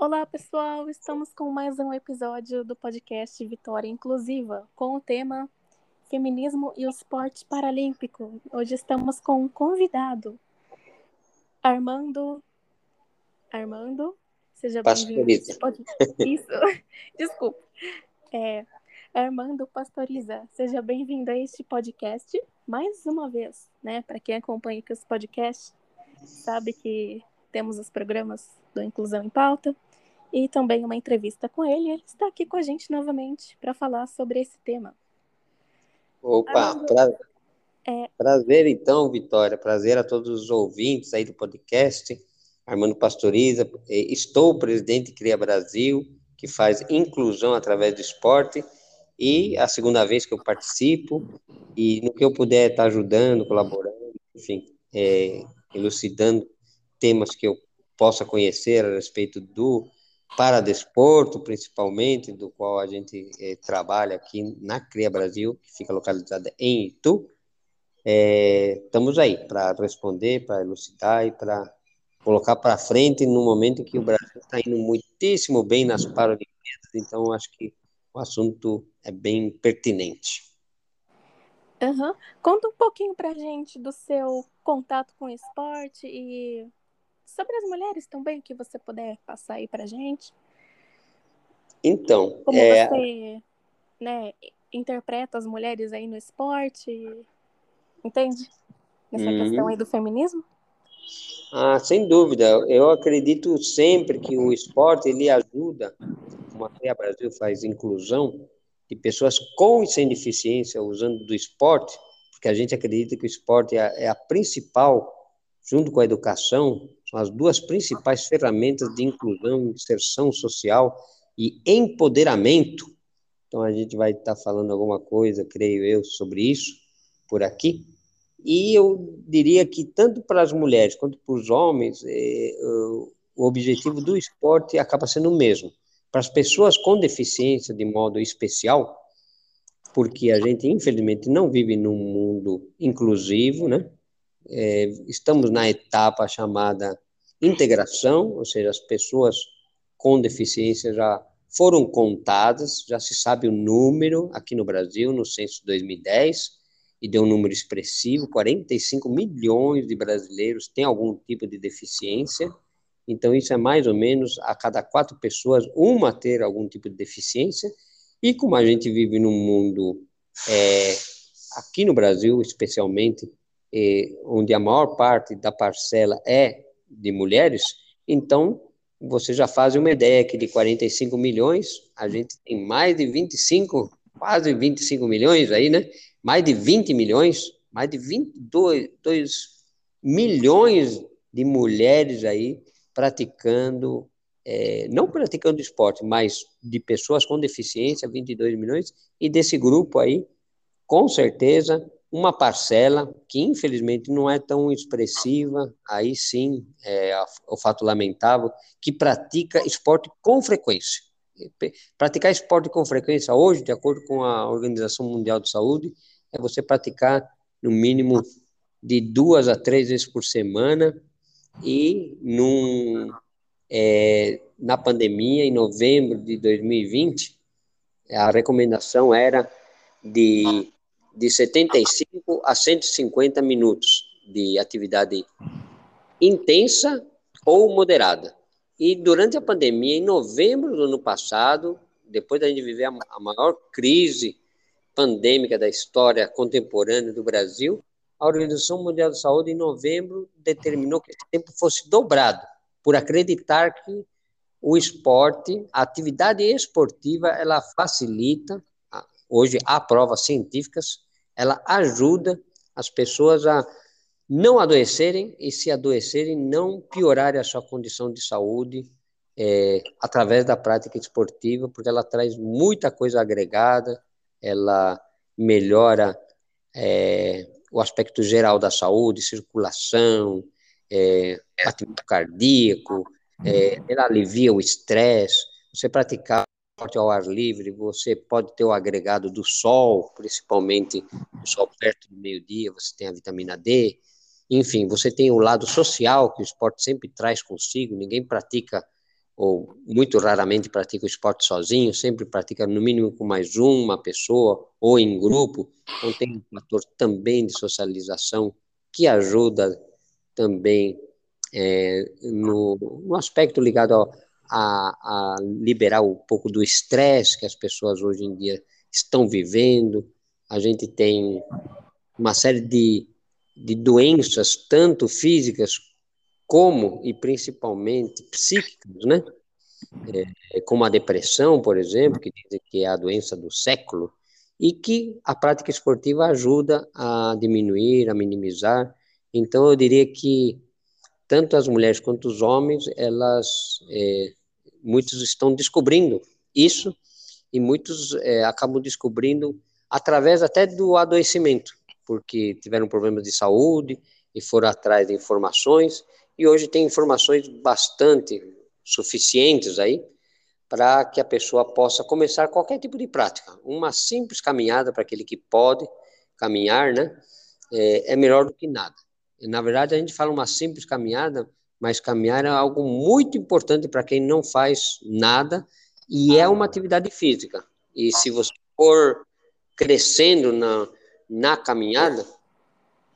Olá, pessoal! Estamos com mais um episódio do podcast Vitória Inclusiva, com o tema Feminismo e o Esporte Paralímpico. Hoje estamos com um convidado, Armando. Armando, seja bem-vindo. Isso, desculpa. É, Armando Pastoriza, seja bem-vindo a este podcast mais uma vez, né? Para quem acompanha aqui os podcasts, sabe que temos os programas do Inclusão em Pauta e também uma entrevista com ele. Ele está aqui com a gente novamente para falar sobre esse tema. Opa, pra... é... prazer então, Vitória. Prazer a todos os ouvintes aí do podcast. Armando Pastoriza, estou presidente Cria Brasil, que faz inclusão através do esporte, e a segunda vez que eu participo, e no que eu puder estar ajudando, colaborando, enfim, é, elucidando temas que eu possa conhecer a respeito do paradesporto, principalmente, do qual a gente é, trabalha aqui na CRIA Brasil, que fica localizada em Itu. É, estamos aí para responder, para elucidar e para colocar para frente no momento em que o Brasil está indo muitíssimo bem nas Paralimpíadas, então acho que o assunto é bem pertinente. Uhum. Conta um pouquinho para gente do seu contato com esporte e sobre as mulheres também, que você puder passar aí pra gente. Então, como é... você né, interpreta as mulheres aí no esporte, entende? Nessa uhum. questão aí do feminismo? Ah, sem dúvida. Eu acredito sempre que o esporte ele ajuda, como a Brasil faz inclusão de pessoas com e sem deficiência usando do esporte, porque a gente acredita que o esporte é a principal, junto com a educação, são as duas principais ferramentas de inclusão, inserção social e empoderamento. Então, a gente vai estar falando alguma coisa, creio eu, sobre isso por aqui. E eu diria que, tanto para as mulheres quanto para os homens, é, o objetivo do esporte acaba sendo o mesmo. Para as pessoas com deficiência, de modo especial, porque a gente, infelizmente, não vive num mundo inclusivo, né? É, estamos na etapa chamada integração, ou seja, as pessoas com deficiência já foram contadas, já se sabe o número aqui no Brasil, no censo de 2010, e deu um número expressivo, 45 milhões de brasileiros têm algum tipo de deficiência, então isso é mais ou menos a cada quatro pessoas, uma ter algum tipo de deficiência, e como a gente vive num mundo, é, aqui no Brasil especialmente, onde a maior parte da parcela é de mulheres, então você já faz uma ideia que de 45 milhões, a gente tem mais de 25, quase 25 milhões aí, né? Mais de 20 milhões, mais de 22 2 milhões de mulheres aí praticando, é, não praticando esporte, mas de pessoas com deficiência, 22 milhões, e desse grupo aí, com certeza, uma parcela que infelizmente não é tão expressiva, aí sim é o fato lamentável, que pratica esporte com frequência. Praticar esporte com frequência hoje, de acordo com a Organização Mundial de Saúde, é você praticar no mínimo de duas a três vezes por semana e num, é, na pandemia, em novembro de 2020, a recomendação era de de 75 a 150 minutos de atividade intensa ou moderada. E durante a pandemia, em novembro do ano passado, depois da gente viver a maior crise pandêmica da história contemporânea do Brasil, a Organização Mundial de Saúde, em novembro, determinou que esse tempo fosse dobrado, por acreditar que o esporte, a atividade esportiva, ela facilita hoje há provas científicas, ela ajuda as pessoas a não adoecerem e, se adoecerem, não piorarem a sua condição de saúde é, através da prática esportiva, porque ela traz muita coisa agregada, ela melhora é, o aspecto geral da saúde, circulação, é, batimento cardíaco, é, ela alivia o estresse. Você praticar esporte ao ar livre, você pode ter o agregado do sol, principalmente o sol perto do meio-dia, você tem a vitamina D, enfim, você tem o lado social que o esporte sempre traz consigo, ninguém pratica ou muito raramente pratica o esporte sozinho, sempre pratica no mínimo com mais uma pessoa ou em grupo, então tem um fator também de socialização que ajuda também é, no, no, aspecto ligado ao, a, a, liberar um pouco do estresse que as pessoas hoje em dia estão vivendo. A gente tem uma série de, de doenças, tanto físicas como e principalmente psíquicos, né? É, como a depressão, por exemplo, que dizem que é a doença do século, e que a prática esportiva ajuda a diminuir, a minimizar. Então, eu diria que tanto as mulheres quanto os homens, elas, é, muitos estão descobrindo isso e muitos é, acabam descobrindo através até do adoecimento, porque tiveram problemas de saúde e foram atrás de informações e hoje tem informações bastante suficientes aí para que a pessoa possa começar qualquer tipo de prática. Uma simples caminhada para aquele que pode caminhar, né, é, é melhor do que nada. E, na verdade, a gente fala uma simples caminhada, mas caminhar é algo muito importante para quem não faz nada e é uma atividade física. E se você for crescendo na, na caminhada,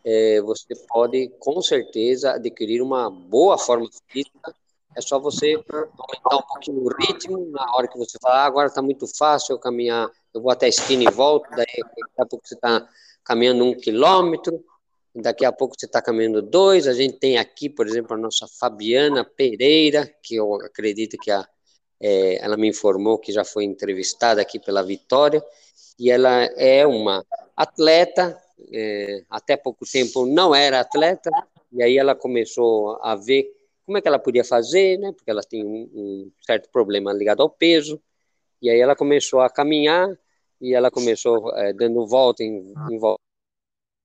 é, você pode com certeza adquirir uma boa forma física. É só você aumentar um pouquinho o ritmo na hora que você falar, ah, agora está muito fácil eu caminhar, eu vou até a esquina e volto, daí daqui a pouco você está caminhando um quilômetro, daqui a pouco você está caminhando dois. A gente tem aqui, por exemplo, a nossa Fabiana Pereira, que eu acredito que a, é, ela me informou que já foi entrevistada aqui pela Vitória, e ela é uma atleta é, até pouco tempo não era atleta, e aí ela começou a ver como é que ela podia fazer, né, porque ela tem um, um certo problema ligado ao peso, e aí ela começou a caminhar, e ela começou é, dando volta em, em volta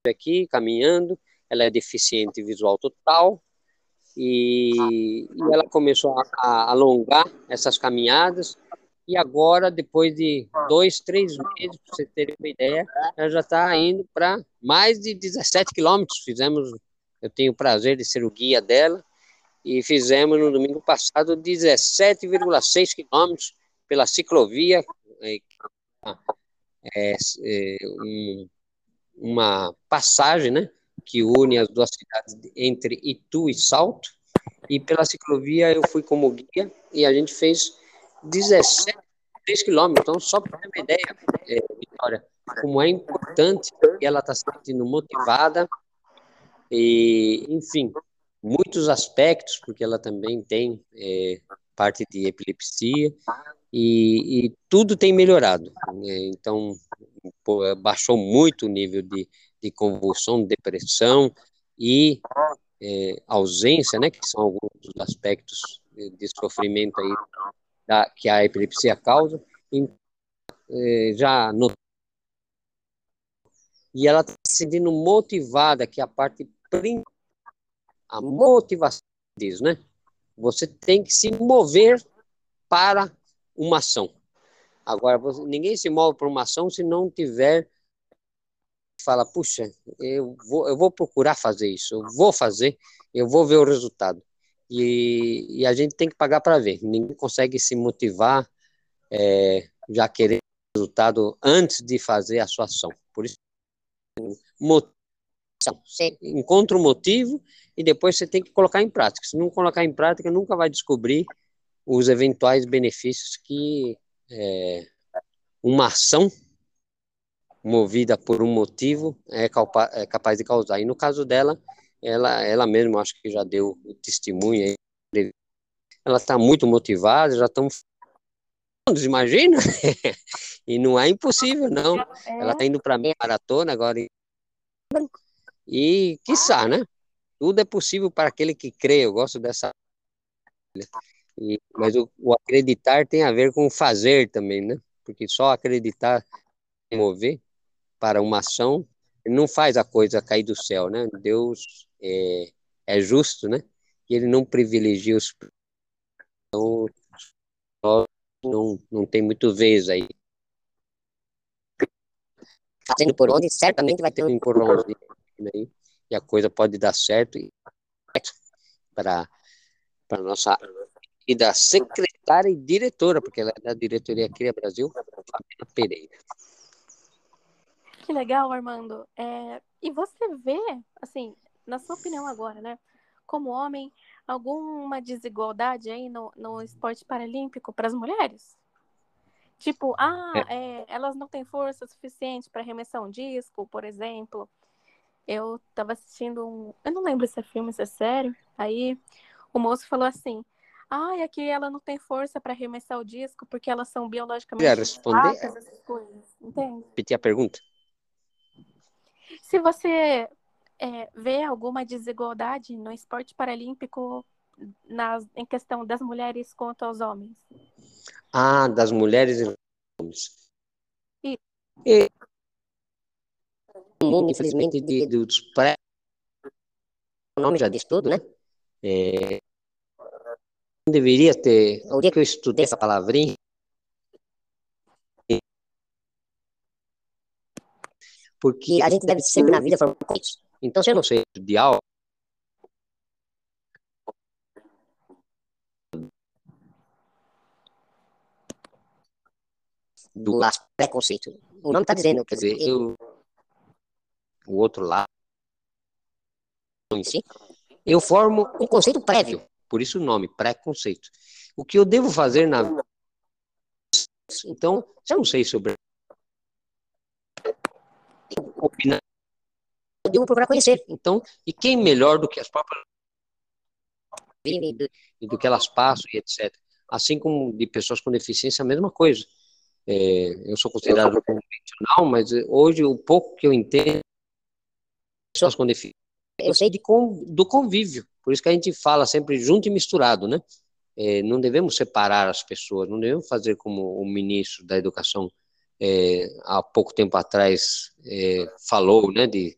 aqui, caminhando, ela é deficiente visual total, e, e ela começou a, a alongar essas caminhadas, e agora, depois de dois, três meses, para você ter uma ideia, ela já está indo para mais de 17 quilômetros. Fizemos, eu tenho o prazer de ser o guia dela, e fizemos no domingo passado 17,6 quilômetros pela ciclovia, é, é, um, uma passagem, né, que une as duas cidades entre Itu e Salto, e pela ciclovia eu fui como guia, e a gente fez 17 quilômetros. Então, só para ter uma ideia, é, Vitória, como é importante que ela está se sentindo motivada e, enfim, muitos aspectos, porque ela também tem é, parte de epilepsia e, e tudo tem melhorado. Né? Então, baixou muito o nível de, de convulsão, depressão e é, ausência, né, que são alguns dos aspectos de sofrimento aí da, que a epilepsia causa, em, eh, já no, e ela está se sentindo motivada, que é a parte principal, a motivação diz, né? Você tem que se mover para uma ação. Agora, você, ninguém se move para uma ação se não tiver fala, puxa, eu vou, eu vou procurar fazer isso, eu vou fazer, eu vou ver o resultado e, e a gente tem que pagar para ver. Ninguém consegue se motivar é, já querer resultado antes de fazer a sua ação. Por isso, motivação. Você encontra o um motivo e depois você tem que colocar em prática. Se não colocar em prática, nunca vai descobrir os eventuais benefícios que é, uma ação movida por um motivo é, é capaz de causar. E no caso dela, ela, ela mesma acho que já deu o testemunho aí. Ela está muito motivada, já estão imagina? e não é impossível, não. É. Ela está indo para a maratona agora. E, quiçá, né? Tudo é possível para aquele que crê. Eu gosto dessa. E, mas o, o, acreditar tem a ver com fazer também, né? Porque só acreditar mover para uma ação não faz a coisa cair do céu, né? Deus é, é justo, né? E ele não privilegia os. Então, não, não tem muito vez aí. Fazendo por onde, certamente vai ter um empurrãozinho aí, e a coisa pode dar certo para para nossa e da secretária e diretora, porque ela é da diretoria Cria Brasil, Fabiana Pereira. Que legal, Armando. É, e você vê, assim, na sua opinião agora, né? Como homem, alguma desigualdade aí no, no esporte paralímpico para as mulheres? Tipo, ah, é. É, elas não têm força suficiente para arremessar um disco, por exemplo. Eu estava assistindo um. Eu não lembro se é filme, se é sério. Aí o moço falou assim: ah, e aqui ela não tem força para arremessar o disco porque elas são biologicamente responder fracas, essas coisas. Entende? Repetir a pergunta. Se você é, vê alguma desigualdade no esporte paralímpico nas, em questão das mulheres quanto aos homens? Ah, das mulheres e homens. E... e... Infelizmente, de, dos pré... O nome já diz tudo, né? É... Deveria ter... O dia que eu estudei essa palavrinha, porque a gente deve sempre na vida formar isso. Então, se eu não sei de algo, do preconceito. O nome está dizendo, quer dizer, eu, o outro lado, em si, eu formo um conceito prévio, por isso o nome, preconceito. O que eu devo fazer na então, eu não sei sobre opinar, eu devo procurar conhecer. Então, e quem melhor do que as próprias e do que elas passam e etc. Assim como de pessoas com deficiência, a mesma coisa. É, eu sou considerado convencional, mas hoje o pouco que eu entendo pessoas com deficiência, eu sei de do convívio. Por isso que a gente fala sempre junto e misturado, né? É, não devemos separar as pessoas, não devemos fazer como o ministro da Educação é, há pouco tempo atrás é, falou, né, de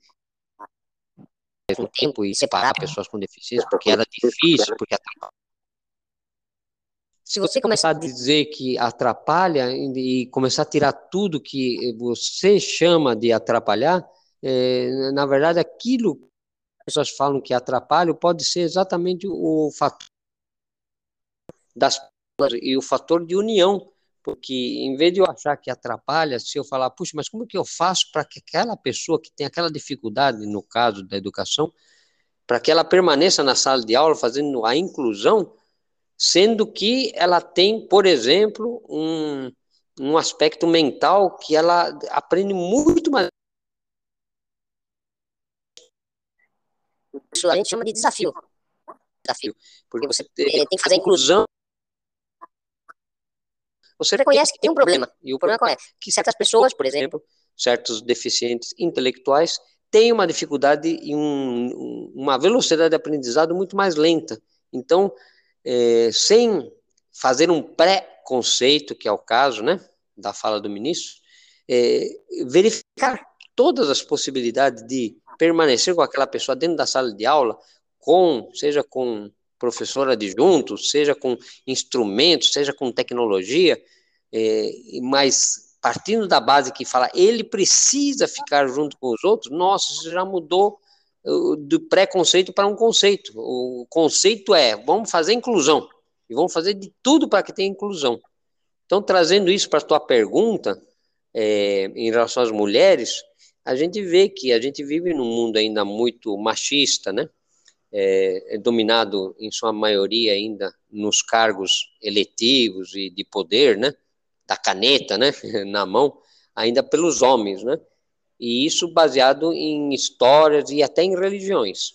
mesmo tempo e separar pessoas com deficiência porque era difícil, porque se você começar a dizer que atrapalha e começar a tirar tudo que você chama de atrapalhar, é, na verdade, aquilo pessoas falam que atrapalha pode ser exatamente o fator das pessoas e o fator de união. Porque em vez de eu achar que atrapalha, se eu falar, puxa, mas como que eu faço para que aquela pessoa que tem aquela dificuldade, no caso da educação, para que ela permaneça na sala de aula fazendo a inclusão, sendo que ela tem, por exemplo, um, um aspecto mental que ela aprende muito mais. Isso a gente chama de desafio. Desafio. Porque você tem que fazer a inclusão. Você reconhece que tem um problema. E o problema qual é? Que certas pessoas, por exemplo, certos deficientes intelectuais, têm uma dificuldade e um, uma velocidade de aprendizado muito mais lenta. Então, é, sem fazer um pré-conceito, que é o caso né, da fala do ministro, é, verificar todas as possibilidades de permanecer com aquela pessoa dentro da sala de aula, com seja com professor adjunto, seja com instrumentos, seja com tecnologia, é, mas partindo da base que fala ele precisa ficar junto com os outros, nossa, isso já mudou do preconceito para um conceito. O conceito é, vamos fazer inclusão, e vamos fazer de tudo para que tenha inclusão. Então, trazendo isso para a tua pergunta, é, em relação às mulheres, a gente vê que a gente vive num mundo ainda muito machista, né? É, é dominado em sua maioria ainda nos cargos eletivos e de poder, né? Da caneta, né? Na mão, ainda pelos homens, né? e isso baseado em histórias e até em religiões.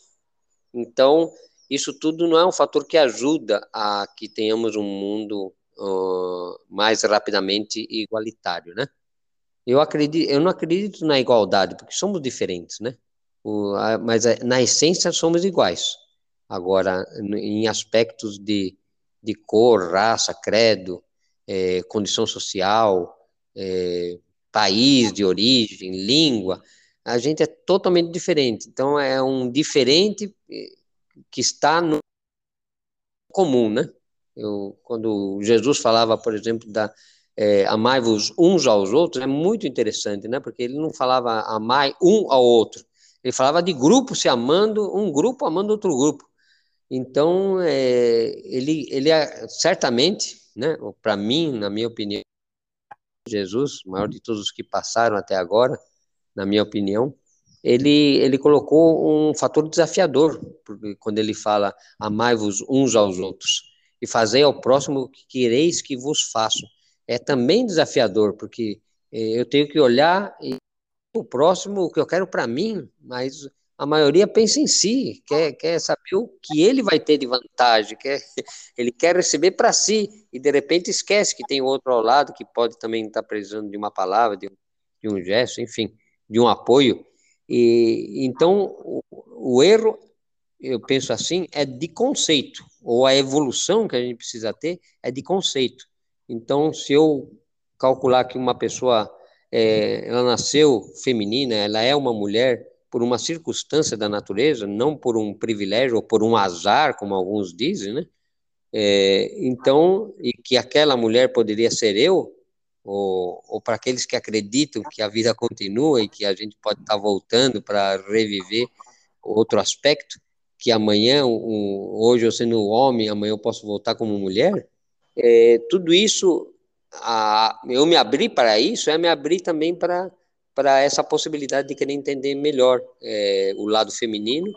Então, isso tudo não é um fator que ajuda a que tenhamos um mundo uh, mais rapidamente igualitário, né? Eu acredito, eu não acredito na igualdade, porque somos diferentes, né? O, a, mas a, na essência somos iguais. Agora, em aspectos de, de cor, raça, credo, é, condição social, é, país de origem, língua, a gente é totalmente diferente. Então é um diferente eh, que está no comum, né? Eu, quando Jesus falava, por exemplo, da é, amai-vos uns aos outros, é muito interessante, né? Porque ele não falava amai um ao outro, ele falava de grupo se amando, um grupo amando outro grupo. Então, é, ele, ele é, certamente, né, para mim, na minha opinião, Jesus, maior de todos os que passaram até agora, na minha opinião, ele, ele colocou um fator desafiador, porque quando ele fala amai-vos uns aos outros e fazei ao próximo o que quereis que vos faço. É também desafiador, porque é, eu tenho que olhar e o próximo o que eu quero para mim, mas a maioria pensa em si, quer, quer saber o que ele vai ter de vantagem, quer, ele quer receber para si, e de repente esquece que tem outro ao lado que pode também estar tá precisando de uma palavra, de, de um gesto, enfim, de um apoio. E então o, o erro, eu penso assim, é de conceito, ou a evolução que a gente precisa ter é de conceito. Então, se eu calcular que uma pessoa é, ela nasceu feminina, ela é uma mulher por uma circunstância da natureza, não por um privilégio ou por um azar, como alguns dizem, né? É, então, e que aquela mulher poderia ser eu, ou, ou para aqueles que acreditam que a vida continua e que a gente pode estar tá voltando para reviver outro aspecto, que amanhã, um, hoje eu sendo homem, amanhã eu posso voltar como mulher, é, tudo isso, a, eu me abri para isso, é me abrir também para para essa possibilidade de querer entender melhor é, o lado feminino,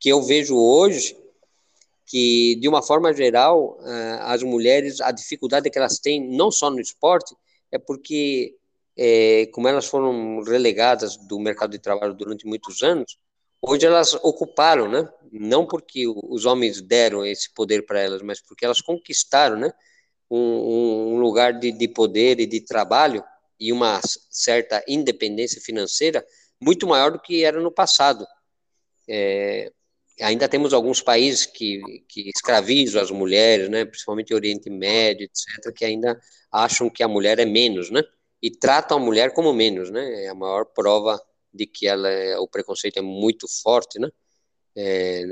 que eu vejo hoje que, de uma forma geral, é, as mulheres, a dificuldade que elas têm, não só no esporte, é porque, é, como elas foram relegadas do mercado de trabalho durante muitos anos, hoje elas ocuparam, né? Não porque os homens deram esse poder para elas, mas porque elas conquistaram, né? Um, um lugar de, de poder e de trabalho e uma certa independência financeira muito maior do que era no passado. É, ainda temos alguns países que, que escravizam as mulheres, né, principalmente Oriente Médio, etc., que ainda acham que a mulher é menos, né, e tratam a mulher como menos, né, é a maior prova de que ela é, o preconceito é muito forte, né. É,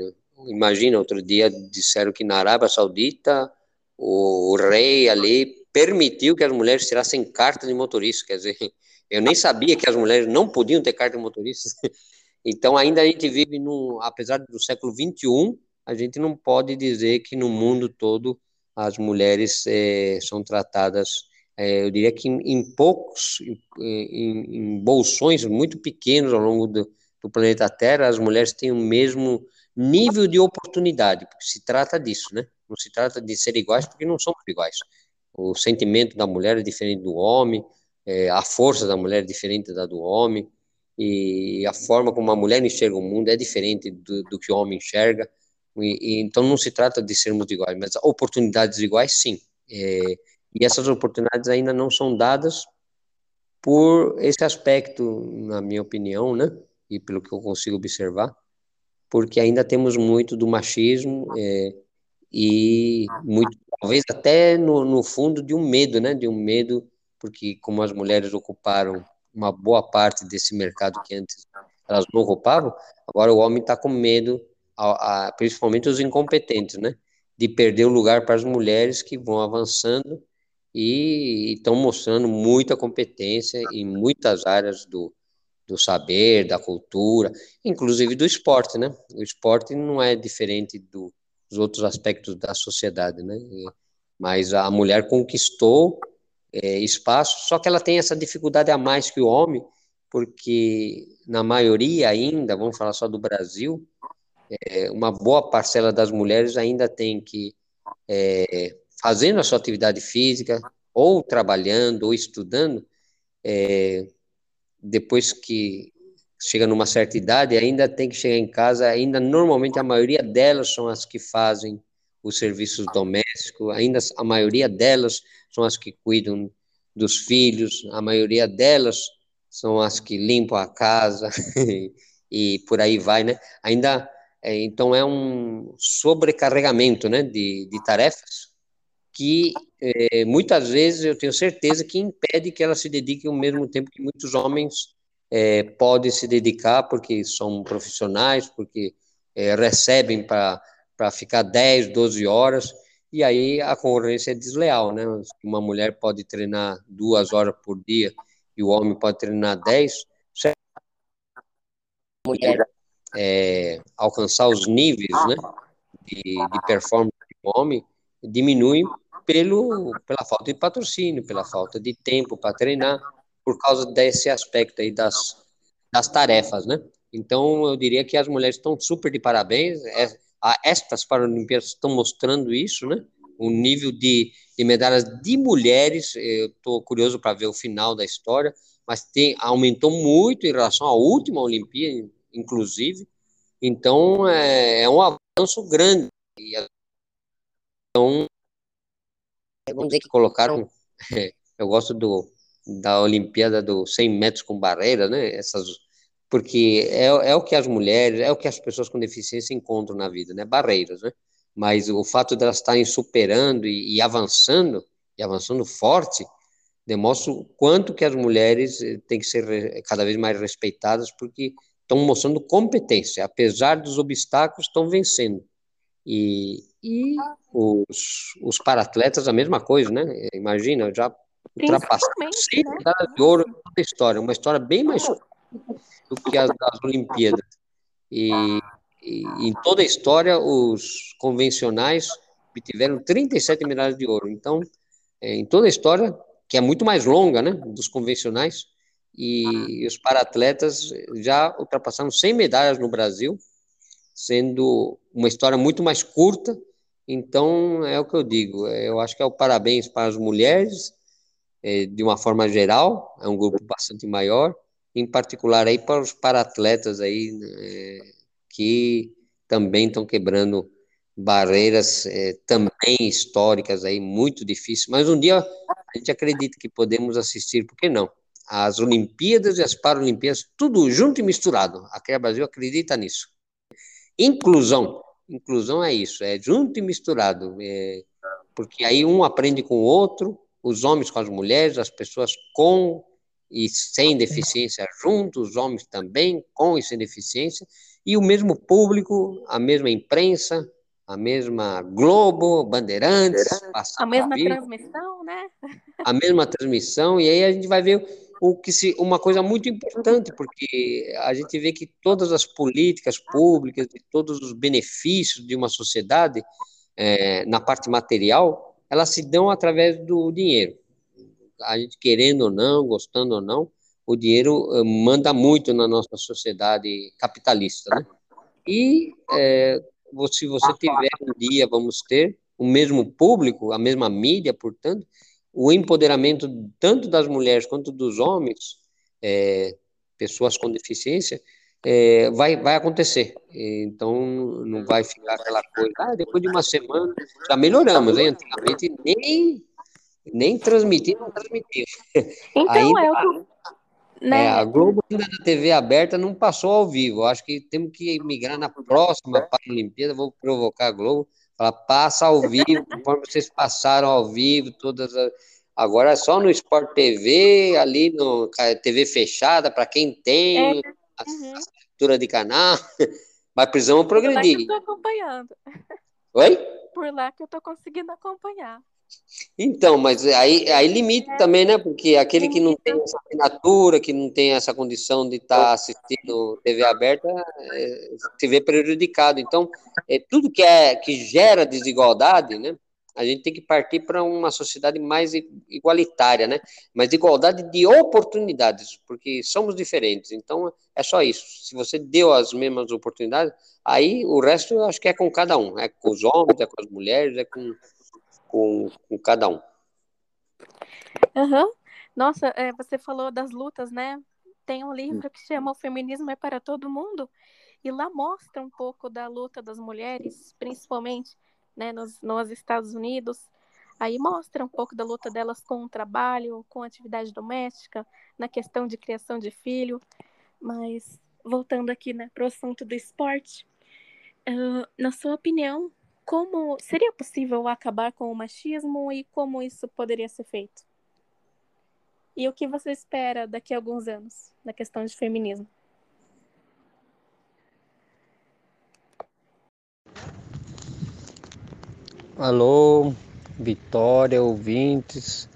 imagina, outro dia disseram que na Arábia Saudita o, o rei ali permitiu que as mulheres tirassem carta de motorista, quer dizer, eu nem sabia que as mulheres não podiam ter carta de motorista. Então, ainda a gente vive, num, apesar do século 21, a gente não pode dizer que no mundo todo as mulheres é, são tratadas, é, eu diria que em, em poucos, em, em, bolsões muito pequenos ao longo do, do planeta Terra, as mulheres têm o mesmo nível de oportunidade, porque se trata disso, né? Não se trata de ser iguais, porque não somos iguais o sentimento da mulher é diferente do homem, é, a força da mulher é diferente da do homem, e a forma como a mulher enxerga o mundo é diferente do, do que o homem enxerga. E, e, então não se trata de sermos iguais, mas oportunidades iguais, sim. É, e essas oportunidades ainda não são dadas por esse aspecto, na minha opinião, né? E pelo que eu consigo observar, porque ainda temos muito do machismo é, e muito talvez até no, no fundo de um medo, né? De um medo, porque como as mulheres ocuparam uma boa parte desse mercado que antes elas não ocupavam, agora o homem está com medo, a, a, principalmente os incompetentes, né? De perder o lugar para as mulheres que vão avançando e estão mostrando muita competência em muitas áreas do, do saber, da cultura, inclusive do esporte, né? O esporte não é diferente do, os outros aspectos da sociedade, né? Mas a mulher conquistou é, espaço, só que ela tem essa dificuldade a mais que o homem, porque na maioria ainda, vamos falar só do Brasil, é, uma boa parcela das mulheres ainda tem que é, fazendo a sua atividade física, ou trabalhando, ou estudando, é, depois que chega numa certa idade, ainda tem que chegar em casa, ainda normalmente a maioria delas são as que fazem os serviços domésticos, ainda a maioria delas são as que cuidam dos filhos, a maioria delas são as que limpam a casa e por aí vai, né? Ainda é, então é um sobrecarregamento, né, de, de tarefas que é, muitas vezes eu tenho certeza que impede que elas se dediquem ao mesmo tempo que muitos homens é, podem se dedicar porque são profissionais, porque é, recebem para ficar 10, 12 horas, e aí a concorrência é desleal, né? Uma mulher pode treinar duas horas por dia e o homem pode treinar 10, mulher é, alcançar os níveis, né? de, de performance do homem diminui pelo, pela falta de patrocínio, pela falta de tempo para treinar, por causa desse aspecto aí das, das tarefas, né? Então, eu diria que as mulheres estão super de parabéns. É, estas Paralimpíadas estão mostrando isso, né? O nível de, de medalhas de mulheres, eu estou curioso para ver o final da história, mas tem, aumentou muito em relação à última Olimpíada, inclusive. Então, é, é um avanço grande. Então, vamos dizer que colocaram. Eu gosto do, da Olimpíada dos 100 metros com barreira, né? Essas, porque é, é o que as mulheres, é o que as pessoas com deficiência encontram na vida, né? Barreiras, né? Mas o fato de elas estarem superando e, e avançando, e avançando forte, demonstra o quanto que as mulheres eh, têm que ser cada vez mais respeitadas, porque estão mostrando competência, apesar dos obstáculos, estão vencendo. E, e os, os paratletas, a mesma coisa, né? Imagina, já ultrapassaram 100 né? medalhas de ouro na história, uma história bem mais do que as das Olimpíadas. E, e, em toda a história, os convencionais obtiveram 37 medalhas de ouro. Então, é, em toda a história, que é muito mais longa, né, dos convencionais, e os paratletas já ultrapassaram 100 medalhas no Brasil, sendo uma história muito mais curta. Então, é o que eu digo, eu acho que é o parabéns para as mulheres, é, de uma forma geral, é um grupo bastante maior, em particular aí para os paratletas aí, né, que também estão quebrando barreiras é, também históricas aí, muito difíceis, mas um dia a gente acredita que podemos assistir, por que não? As Olimpíadas e as Paralimpíadas, tudo junto e misturado. Aqui a Brasil acredita nisso. Inclusão, inclusão é isso, é junto e misturado, é, porque aí um aprende com o outro, os homens com as mulheres, as pessoas com e sem deficiência juntos, os homens também com e sem deficiência, e o mesmo público, a mesma imprensa, a mesma Globo, Bandeirantes, a mesma transmissão, né? A mesma transmissão, e aí a gente vai ver o que se, uma coisa muito importante, porque a gente vê que todas as políticas públicas todos os benefícios de uma sociedade, é, na parte material, elas se dão através do dinheiro. A gente querendo ou não, gostando ou não, o dinheiro eh, manda muito na nossa sociedade capitalista, né? E é, se você tiver um dia, vamos ter o mesmo público, a mesma mídia, portanto, o empoderamento tanto das mulheres quanto dos homens, é, pessoas com deficiência, é, vai, vai acontecer. Então, não vai ficar aquela coisa, ah, depois de uma semana, já melhoramos, hein? Antigamente nem, nem transmitir, não transmitia. Então, Ainda, é o né? É, a Globo ainda na TV aberta não passou ao vivo. Acho que temos que migrar na próxima Paralimpíada. Vou provocar a Globo. Falar, passa ao vivo, conforme vocês passaram ao vivo, todas as... Agora é só no Sport TV, ali no TV fechada, para quem tem é. uhum. assinatura de canal. Mas precisamos progredir. Por lá que eu tô acompanhando. Oi? Por lá que eu tô conseguindo acompanhar. Então, mas aí, aí limita também, né? Porque aquele que não tem essa assinatura, que não tem essa condição de estar tá assistindo TV aberta, é, se vê prejudicado. Então, é, tudo que, é, que gera desigualdade, né? A gente tem que partir para uma sociedade mais igualitária, né? Mas igualdade de oportunidades, porque somos diferentes. Então, é só isso. Se você deu as mesmas oportunidades, aí o resto eu acho que é com cada um. É com os homens, é com as mulheres, é com com, com cada um. Uhum. Nossa, é, você falou das lutas, né? Tem um livro que chama O Feminismo é para Todo Mundo, e lá mostra um pouco da luta das mulheres, principalmente né, nos, nos Estados Unidos. Aí mostra um pouco da luta delas com o trabalho, com a atividade doméstica, na questão de criação de filho. Mas voltando aqui né, para o assunto do esporte, uh, na sua opinião, como seria possível acabar com o machismo e como isso poderia ser feito? E o que você espera daqui a alguns anos na questão de feminismo? Alô, Vitória, ouvintes.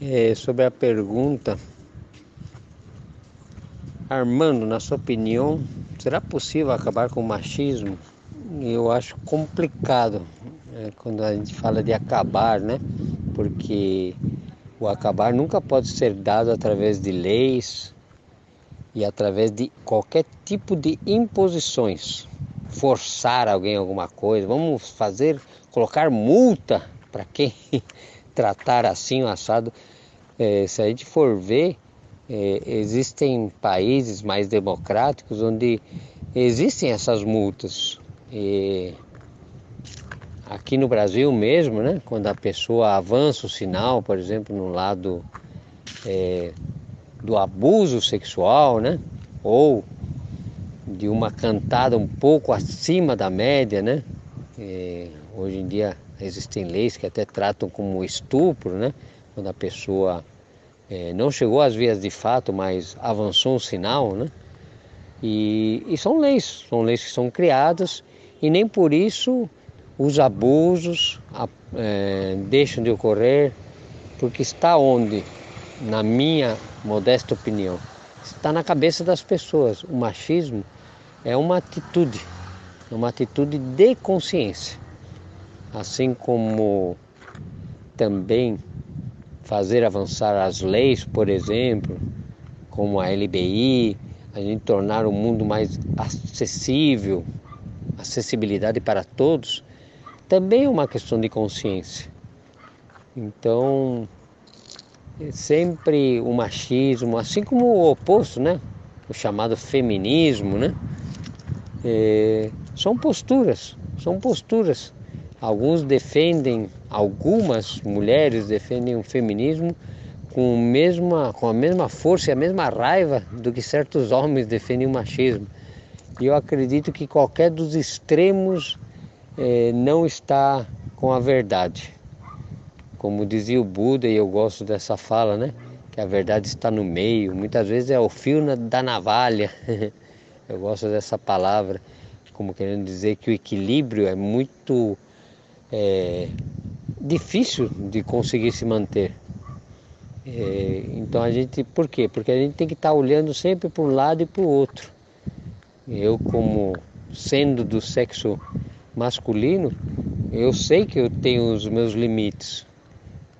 É, sobre a pergunta, Armando, na sua opinião, será possível acabar com o machismo? Eu acho complicado né, quando a gente fala de acabar, né? Porque o acabar nunca pode ser dado através de leis e através de qualquer tipo de imposições. Forçar alguém alguma coisa, vamos fazer, colocar multa para quem tratar assim o assado. É, se a gente for ver, é, existem países mais democráticos onde existem essas multas. E aqui no Brasil mesmo, né, quando a pessoa avança o sinal, por exemplo, no lado é, do abuso sexual, né, ou de uma cantada um pouco acima da média, né, é, hoje em dia existem leis que até tratam como estupro, né, quando a pessoa é, não chegou às vias de fato, mas avançou um sinal, né? E, e, são leis, são leis que são criadas e nem por isso os abusos é, deixam de ocorrer, porque está onde, na minha modesta opinião, está na cabeça das pessoas. O machismo é uma atitude, é uma atitude de consciência, assim como também fazer avançar as leis, por exemplo, como a LBI, a gente tornar o mundo mais acessível, acessibilidade para todos, também é uma questão de consciência. Então, é sempre o machismo, assim como o oposto, né? O chamado feminismo, né? É, são posturas, são posturas. Alguns defendem algumas mulheres defendem o feminismo com, mesma, com a mesma força e a mesma raiva do que certos homens defendem o machismo. E eu acredito que qualquer dos extremos eh, não está com a verdade. Como dizia o Buda, e eu gosto dessa fala, né? Que a verdade está no meio. Muitas vezes é o fio da navalha. eu gosto dessa palavra, como querendo dizer que o equilíbrio é muito é, difícil de conseguir se manter. É, então a gente, por quê? Porque a gente tem que estar tá olhando sempre para um lado e para o outro. Eu, como sendo do sexo masculino, eu sei que eu tenho os meus limites.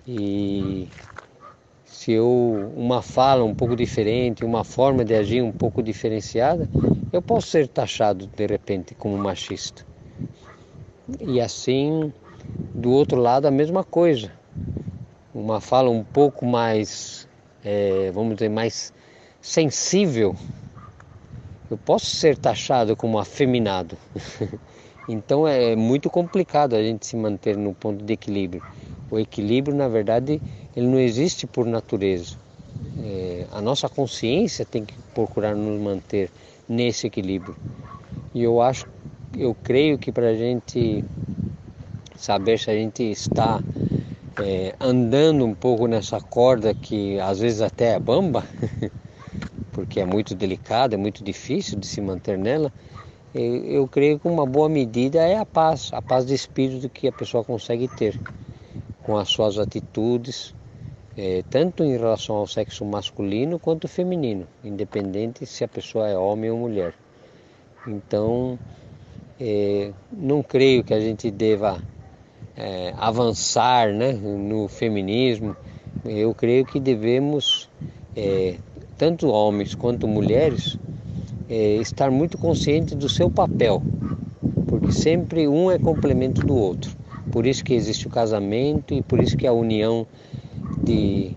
E se eu uma fala um pouco diferente, uma forma de agir um pouco diferenciada, eu posso ser taxado de repente como machista. E assim do outro lado, a mesma coisa. Uma fala um pouco mais, é, vamos dizer, mais sensível. Eu posso ser taxado como afeminado. então é muito complicado a gente se manter no ponto de equilíbrio. O equilíbrio, na verdade, ele não existe por natureza. É, a nossa consciência tem que procurar nos manter nesse equilíbrio. E eu acho, eu creio que para a gente saber se a gente está é, andando um pouco nessa corda que às vezes até é bamba, porque é muito delicada, é muito difícil de se manter nela. Eu, eu creio que uma boa medida é a paz, a paz de espírito que a pessoa consegue ter com as suas atitudes, é, tanto em relação ao sexo masculino quanto feminino, independente se a pessoa é homem ou mulher. Então, é, não creio que a gente deva é, avançar né, no feminismo, eu creio que devemos, tanto homens quanto mulheres, é, estar muito conscientes do seu papel, porque sempre um é complemento do outro. Por isso que existe o casamento e por isso que a união de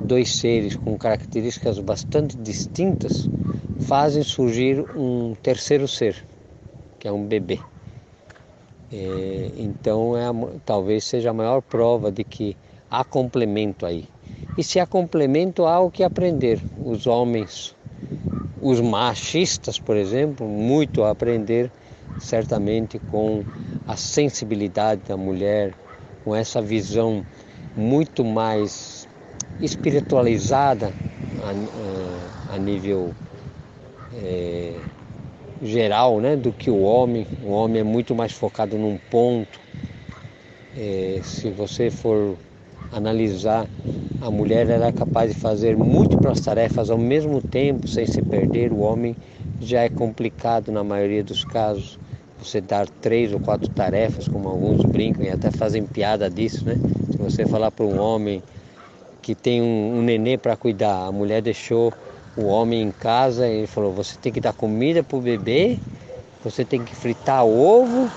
dois seres com características bastante distintas fazem surgir um terceiro ser, que é um bebê. É, então, é a, talvez seja a maior prova de que há complemento aí. E se há complemento, há o que aprender. Os homens, os machistas, por exemplo, muito a aprender, certamente com a sensibilidade da mulher, com essa visão muito mais espiritualizada a, a, nível. É, geral né, do que o homem. O homem é muito mais focado num ponto. É, se você for analisar, a mulher era é capaz de fazer muito para as tarefas ao mesmo tempo, sem se perder. O homem já é complicado na maioria dos casos. você dar três ou quatro tarefas, como alguns brincam e até fazem piada disso, né? Se você falar para um homem que tem um, um nenê para cuidar, a mulher deixou o homem em casa e falou: você tem que dar comida para o bebê, você tem que fritar ovo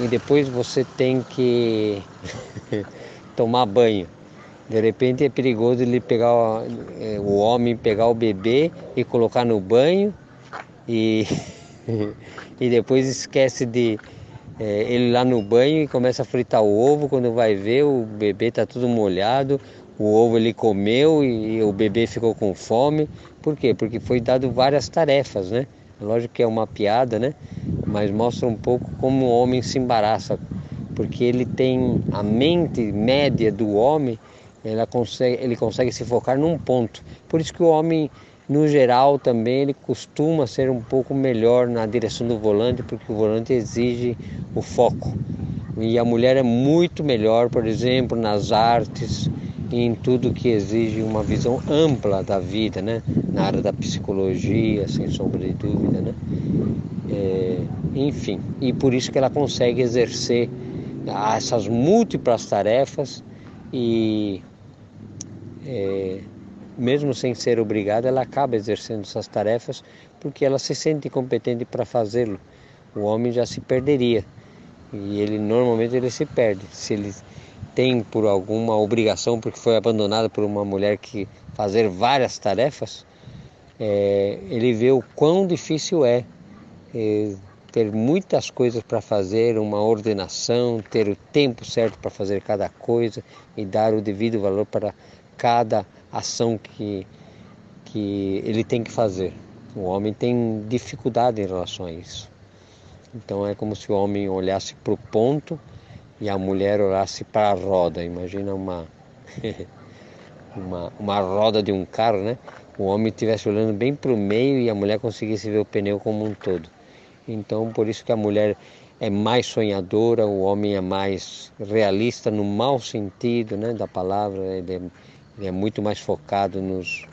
e depois você tem que tomar banho. De repente é perigoso ele pegar é, o homem pegar o bebê e colocar no banho e, e depois esquece de é, ele lá no banho e começa a fritar o ovo. Quando vai ver, o bebê está tudo molhado, o ovo ele comeu e, e o bebê ficou com fome. Por quê? Porque foi dado várias tarefas, né? Lógico que é uma piada, né? Mas mostra um pouco como o homem se embaraça, porque ele tem a mente média do homem, ela consegue, ele consegue se focar num ponto. Por isso que o homem no geral também ele costuma ser um pouco melhor na direção do volante, porque o volante exige o foco. E a mulher é muito melhor, por exemplo, nas artes e em tudo que exige uma visão ampla da vida, né? Na área da psicologia, sem sombra de dúvida, né? É, enfim, e por isso que ela consegue exercer essas múltiplas tarefas e é, mesmo sem ser obrigada, ela acaba exercendo essas tarefas porque ela se sente competente para fazê-lo. O homem já se perderia e ele normalmente ele se perde. Se ele tem por alguma obrigação, porque foi abandonado por uma mulher que fazer várias tarefas, é, ele vê o quão difícil é, é ter muitas coisas para fazer, uma ordenação, ter o tempo certo para fazer cada coisa e dar o devido valor para cada ação que, que ele tem que fazer. O homem tem dificuldade em relação a isso. Então é como se o homem olhasse para o ponto e a mulher olhasse para a roda. Imagina uma, uma, uma roda de um carro, né? O homem estivesse olhando bem para o meio e a mulher conseguisse ver o pneu como um todo. Então por isso que a mulher é mais sonhadora, o homem é mais realista no mau sentido né, da palavra, ele é ele é muito mais focado nos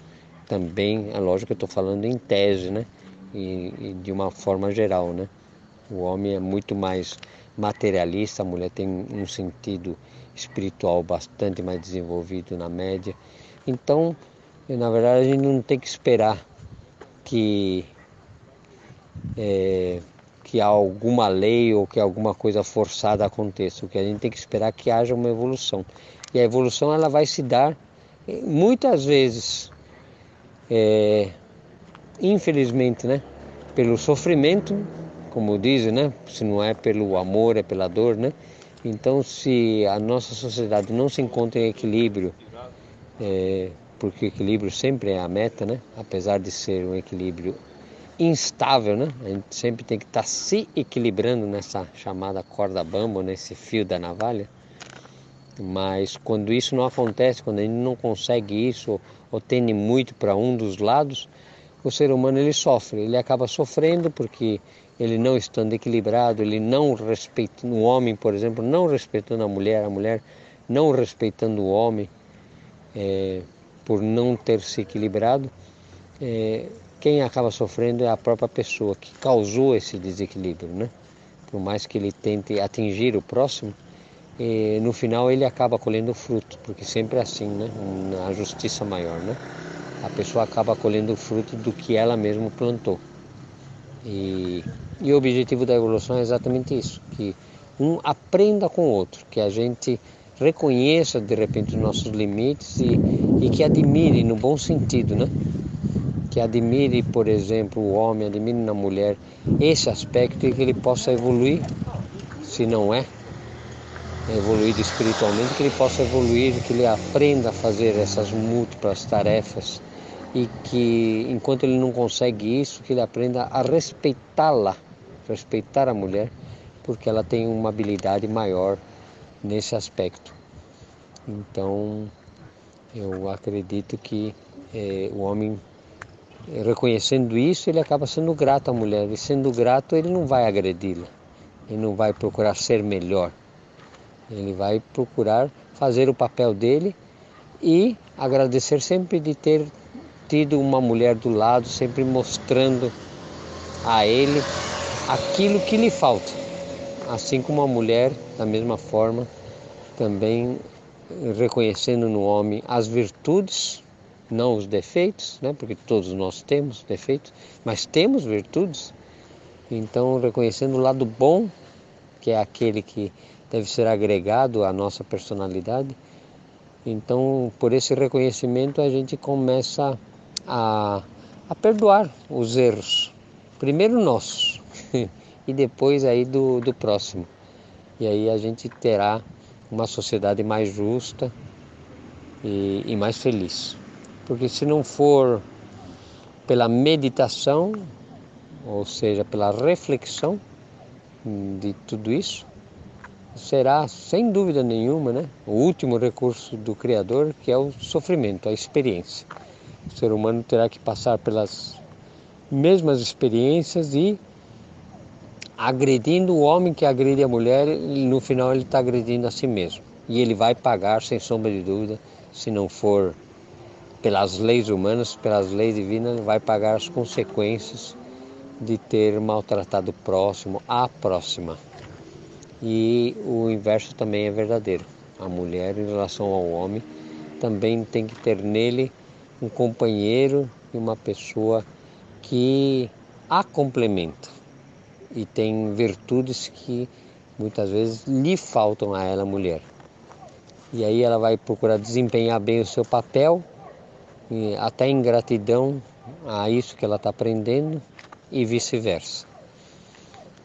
também, é lógico que eu estou falando em tese, né? E, e, de uma forma geral, né? O homem é muito mais materialista, a mulher tem um sentido espiritual bastante mais desenvolvido na média. Então, na verdade, a gente não tem que esperar que é, que alguma lei ou que alguma coisa forçada aconteça. O que a gente tem que esperar é que haja uma evolução. E a evolução ela vai se dar muitas vezes, é, infelizmente, né, pelo sofrimento, como dizem, né, se não é pelo amor, é pela dor, né. Então, se a nossa sociedade não se encontra em equilíbrio, é, porque o equilíbrio sempre é a meta, né, apesar de ser um equilíbrio instável, né? A gente sempre tem que estar tá se equilibrando nessa chamada corda bamba, nesse fio da navalha. Mas quando isso não acontece, quando a gente não consegue isso ou tende muito para um dos lados, o ser humano ele sofre, ele acaba sofrendo porque ele não estando equilibrado, ele não respeitando o homem, por exemplo, não respeitando a mulher, a mulher não respeitando o homem, é, por não ter se equilibrado, é, quem acaba sofrendo é a própria pessoa que causou esse desequilíbrio, né? Por mais que ele tente atingir o próximo, no final ele acaba colhendo fruto, porque sempre é assim, né? Na justiça maior, né? A pessoa acaba colhendo fruto do que ela mesma plantou. E, e o objetivo da evolução é exatamente isso, que um aprenda com o outro, que a gente reconheça de repente os nossos limites e, e que admire no bom sentido, né? Que admire, por exemplo, o homem, admire na mulher esse aspecto e que ele possa evoluir, se não é, evoluído espiritualmente, que ele possa evoluir, que ele aprenda a fazer essas múltiplas tarefas e que enquanto ele não consegue isso, que ele aprenda a respeitá-la, respeitar a mulher, porque ela tem uma habilidade maior nesse aspecto. Então, eu acredito que é, o homem, reconhecendo isso, ele acaba sendo grato à mulher, e sendo grato, ele não vai agredi-la, ele não vai procurar ser melhor. Ele vai procurar fazer o papel dele e agradecer sempre de ter tido uma mulher do lado, sempre mostrando a ele aquilo que lhe falta. Assim como a mulher, da mesma forma, também reconhecendo no homem as virtudes, não os defeitos, né? porque todos nós temos defeitos, mas temos virtudes. Então, reconhecendo o lado bom, que é aquele que deve ser agregado à nossa personalidade. Então, por esse reconhecimento, a gente começa a, a perdoar os erros, primeiro nossos e depois aí do, do próximo. E aí a gente terá uma sociedade mais justa e, e mais feliz. Porque se não for pela meditação, ou seja, pela reflexão de tudo isso, será sem dúvida nenhuma né, o último recurso do Criador, que é o sofrimento, a experiência. O ser humano terá que passar pelas mesmas experiências e agredindo o homem que agride a mulher, no final ele está agredindo a si mesmo. E ele vai pagar, sem sombra de dúvida, se não for pelas leis humanas, pelas leis divinas, vai pagar as consequências de ter maltratado o próximo, a próxima. E o inverso também é verdadeiro. A mulher, em relação ao homem, também tem que ter nele um companheiro e uma pessoa que a complementa e tem virtudes que muitas vezes lhe faltam a ela, mulher. E aí ela vai procurar desempenhar bem o seu papel, até em gratidão a isso que ela está aprendendo e vice-versa.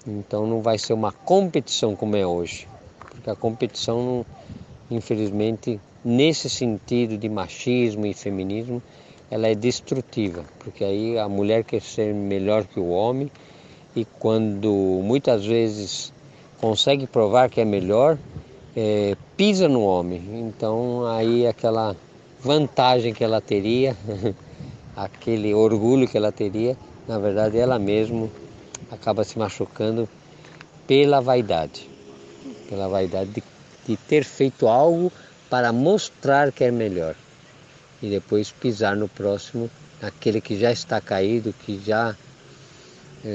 Então não vai ser uma competição como é hoje, porque a competição, infelizmente, nesse sentido de machismo e feminismo, ela é destrutiva, porque aí a mulher quer ser melhor que o homem e quando muitas vezes consegue provar que é melhor, é, pisa no homem. Então aí aquela vantagem que ela teria, aquele orgulho que ela teria, na verdade ela mesma acaba se machucando pela vaidade, pela vaidade de, de ter feito algo para mostrar que é melhor e depois pisar no próximo, aquele que já está caído, que já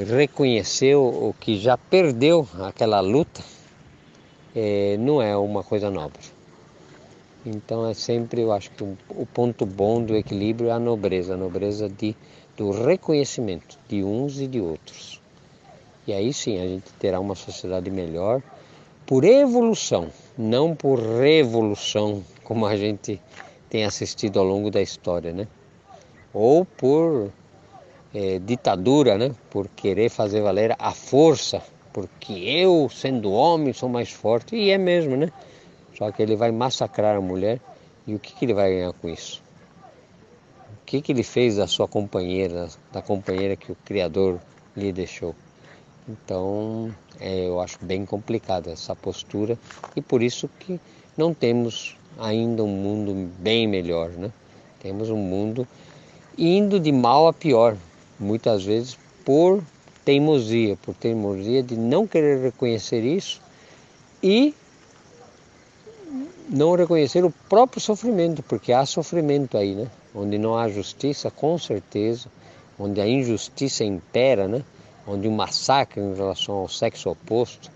reconheceu o que já perdeu aquela luta, é, não é uma coisa nobre. Então é sempre, eu acho que o ponto bom do equilíbrio é a nobreza, a nobreza de, do reconhecimento de uns e de outros. E aí sim a gente terá uma sociedade melhor por evolução, não por revolução, como a gente tem assistido ao longo da história, né? Ou por é, ditadura, né? Por querer fazer valer a força, porque eu, sendo homem, sou mais forte. E é mesmo, né? Só que ele vai massacrar a mulher. E o que, que ele vai ganhar com isso? O que, que ele fez da sua companheira, da companheira que o Criador lhe deixou? Então, é, eu acho bem complicada essa postura e por isso que não temos ainda um mundo bem melhor, né? Temos um mundo indo de mal a pior, muitas vezes por teimosia, por teimosia de não querer reconhecer isso e não reconhecer o próprio sofrimento, porque há sofrimento aí, né? Onde não há justiça, com certeza, onde a injustiça impera, né? Onde o massacre em relação ao sexo oposto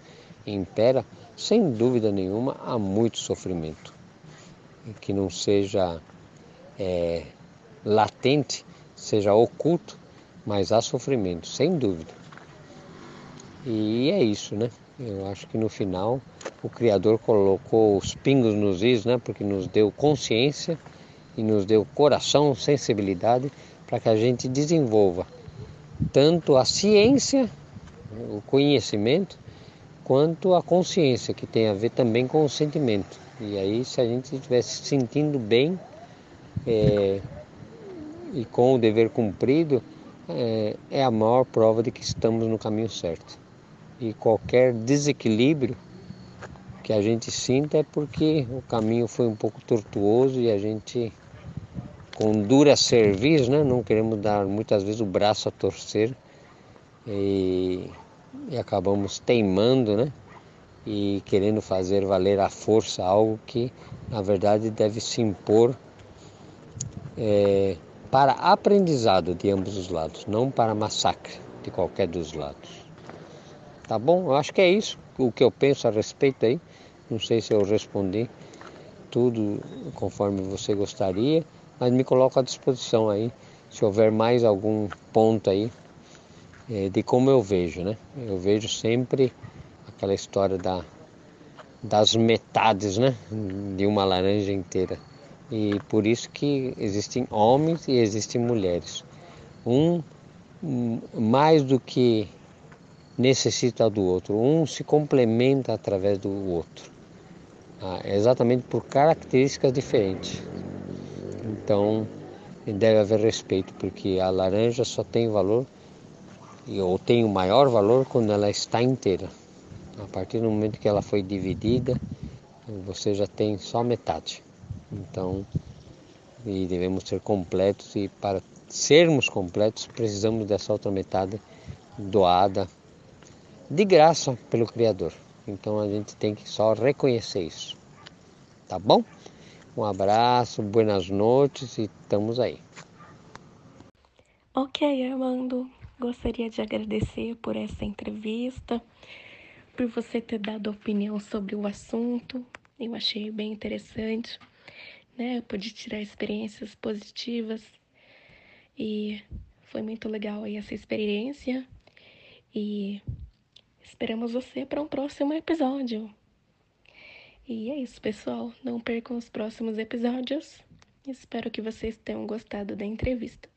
impera, sem dúvida nenhuma, há muito sofrimento. Que não seja é, latente, seja oculto, mas há sofrimento, sem dúvida. E é isso, né? Eu acho que no final o Criador colocou os pingos nos is, né? Porque nos deu consciência e nos deu coração, sensibilidade para que a gente desenvolva tanto a ciência, o conhecimento, quanto a consciência, que tem a ver também com o sentimento. E aí, se a gente estivesse sentindo bem é, e com o dever cumprido, é, é a maior prova de que estamos no caminho certo. E qualquer desequilíbrio que a gente sinta é porque o caminho foi um pouco tortuoso e a gente, com dura serviço, né, não queremos dar muitas vezes o braço a torcer e, e acabamos teimando, né? E querendo fazer valer a força algo que na verdade deve se impor é, para aprendizado de ambos os lados, não para massacre de qualquer dos lados. Tá bom? Eu acho que é isso o que eu penso a respeito aí. Não sei se eu respondi tudo conforme você gostaria, mas me coloco à disposição aí, se houver mais algum ponto aí é, de como eu vejo, né? Eu vejo sempre aquela história da, das metades, né? De uma laranja inteira. E por isso que existem homens e existem mulheres. Um mais do que necessita do outro, um se complementa através do outro. Ah, exatamente por características diferentes. Então deve haver respeito, porque a laranja só tem valor ou tem o maior valor quando ela está inteira. A partir do momento que ela foi dividida, você já tem só metade. Então, e devemos ser completos e para sermos completos precisamos dessa outra metade doada de graça pelo Criador. Então a gente tem que só reconhecer isso. Tá bom? Um abraço, buenas noites e estamos aí. Ok, Armando. Gostaria de agradecer por essa entrevista, por você ter dado opinião sobre o assunto. Eu achei bem interessante, né? Eu pude tirar experiências positivas e foi muito legal aí essa experiência. E esperamos você para um próximo episódio. E é isso, pessoal. Não percam os próximos episódios. Espero que vocês tenham gostado da entrevista.